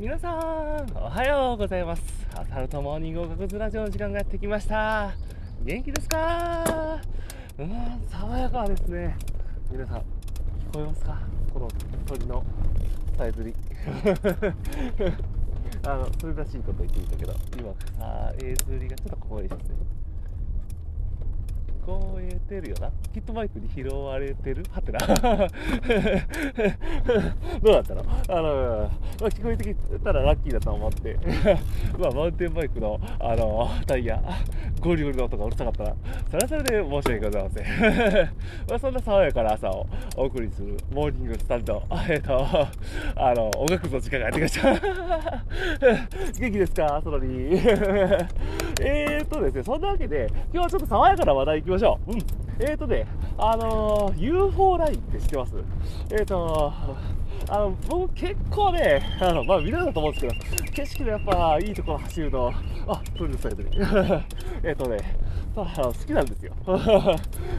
皆さん、おはようございます。アサルトモーニング学図ラジオの時間がやってきました。元気ですか？うん、爽やかですね。皆さん、聞こえますか？この鳥のさえずり。あの、それらしいこと言ってみたけど、今、さえずりがちょっとここですね聞。こえてるよな。キットバイクに拾われてる？はてな。どうだったの？あの、まあ、聞こえてきたらラッキーだと思って、まあ、マウンテンバイクの、あの、タイヤ、ゴリゴリの音がうるさかったら、それはそれで申し訳ございません。まあ、そんな爽やかな朝をお送りするモーニングスタンド、えっと、あの、音楽の時間がやってきました。元気ですか？そのに。えーっとですね、そんなわけで、今日はちょっと爽やかな話題行きましょう。うん。えーとね、あのー、UFO ラインって知ってます？えーとあの、僕結構ね、あの、まあ、見られたと思うんですけど、景色でやっぱいいところ走るの、あ、プールサイドに。えっとね、あ好きなんですよ。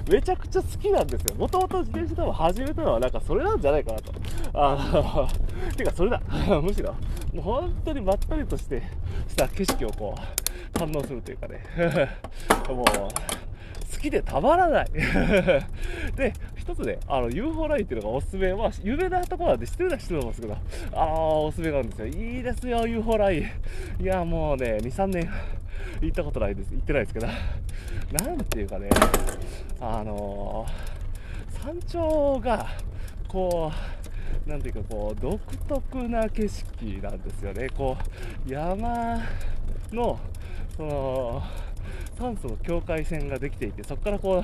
めちゃくちゃ好きなんですよ。もともと自転車多分始めたのはなんかそれなんじゃないかなと。あの、てかそれだ。むしろ、もう本当にまったりとしてした景色をこう、堪能するというかね。もう、好きでたまらないで、一つね、あの、UFO ラインっていうのがおすすめ、まあ、有名なところなんで知ってるのは知ってると思うんですけど、あのおすすめなんですよ。いいですよ、UFO ライン。いや、もうね、2、3年行ったことないです。行ってないですけど、なんていうかね、あの、山頂が、こう、なんていうかこう独特な景色なんですよね。こう山のその酸素の境界線ができていて、そこからこう、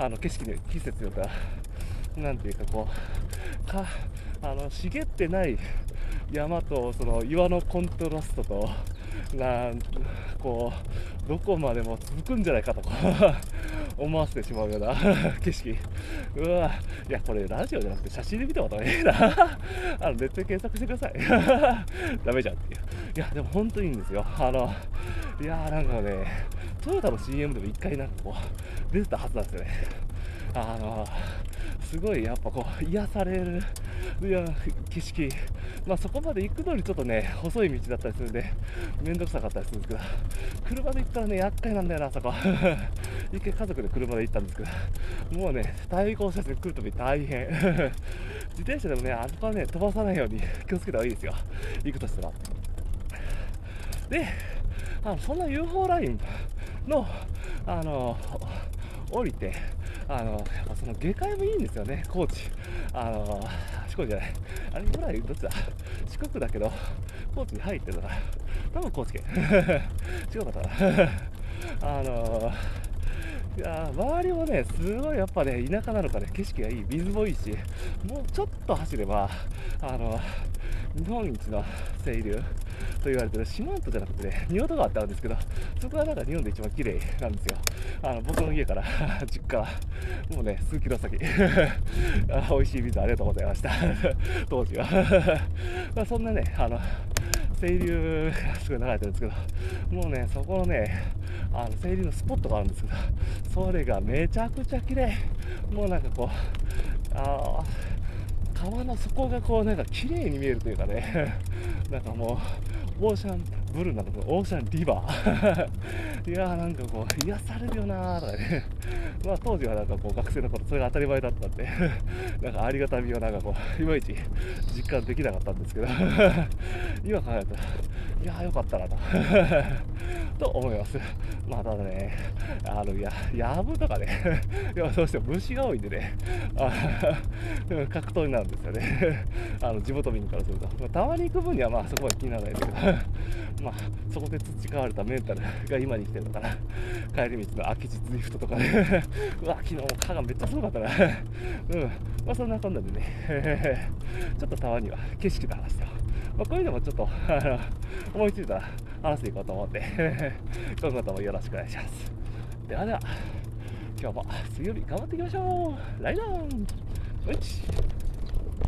あの景色で、季節によっては、なんていうかこう、か、あの、茂ってない山と、その岩のコントラストと、なこう、どこまでも続くんじゃないかと 思わせてしまうような 景色。うわいや、これラジオじゃなくて写真で見たことないな。あの、ネットで検索してください。ダメじゃんっていう。いや、でも本当にいいんですよ。あの、いやーなんかね、トヨタの CM でも一回なんかこう、出てたはずなんですよね。あの、すごいやっぱこう、癒される、いや、景色。まあそこまで行くのにちょっとね、細い道だったりするんで、めんどくさかったりするんですけど、車で行ったらね、厄介なんだよな、そこ。一回家族で車で行ったんですけど、もうね、対向車線来るとき大変。自転車でもね、あそこはね、飛ばさないように 気をつけた方がいいですよ。行くとしたら。で、あのそんな UFO ラインの、あの、降りて、あの、やっぱその下界もいいんですよね、高知。あの、四国じゃない。あれぐらい、どっちだ？四国だけど、高知に入ってるのかな。多分高知県。違うかったな。あの、いや周りもね、すごいやっぱね、田舎なのかね、景色がいい、水もいいし、もうちょっと走れば、あの、日本一の清流と言われてる四万十じゃなくてね、仁淀川ってあるんですけど、そこはなんか日本で一番綺麗なんですよ。あの、僕の家から 実家、もうね、数キロ先。美味しい水ありがとうございました。当時は。まあそんなね、あの、清流がすごい流れてるんですけど、もうね、そこのね、あの清流のスポットがあるんですけど、それがめちゃくちゃ綺麗もうなんかこう、あ川の底がこうなんか綺麗に見えるというかね、なんかもう、オーシャンブルーなのオーシャンリバー。いやーなんかこう、癒されるよなーとかね。まあ当時はなんかこう学生の頃それが当たり前だったんで、なんかありがたみをなんかこう、いまいち実感できなかったんですけど、今考えたら、いやーよかったなと。と思います。まあただね、あの、や、やぶとかね、いやどうしても虫が多いんでね、あ 格闘になるんですよね。あの、地元民からすると。まあ、たまに行く分にはまあそこまで気にならないんだけど、まあそこで培われたメンタルが今に来てるのかな。帰り道の空き地ドリフトとかね、うわ、昨日も蚊がめっちゃすごかったな。うん。まあそんなこんなでね、ちょっとたまには景色の話と、まあ、こういうのもちょっと、あの、思いついたら話していこうと思って、今後ともよろしくお願いします。ではでは、今日も水曜日頑張っていきましょう。ライドン。うち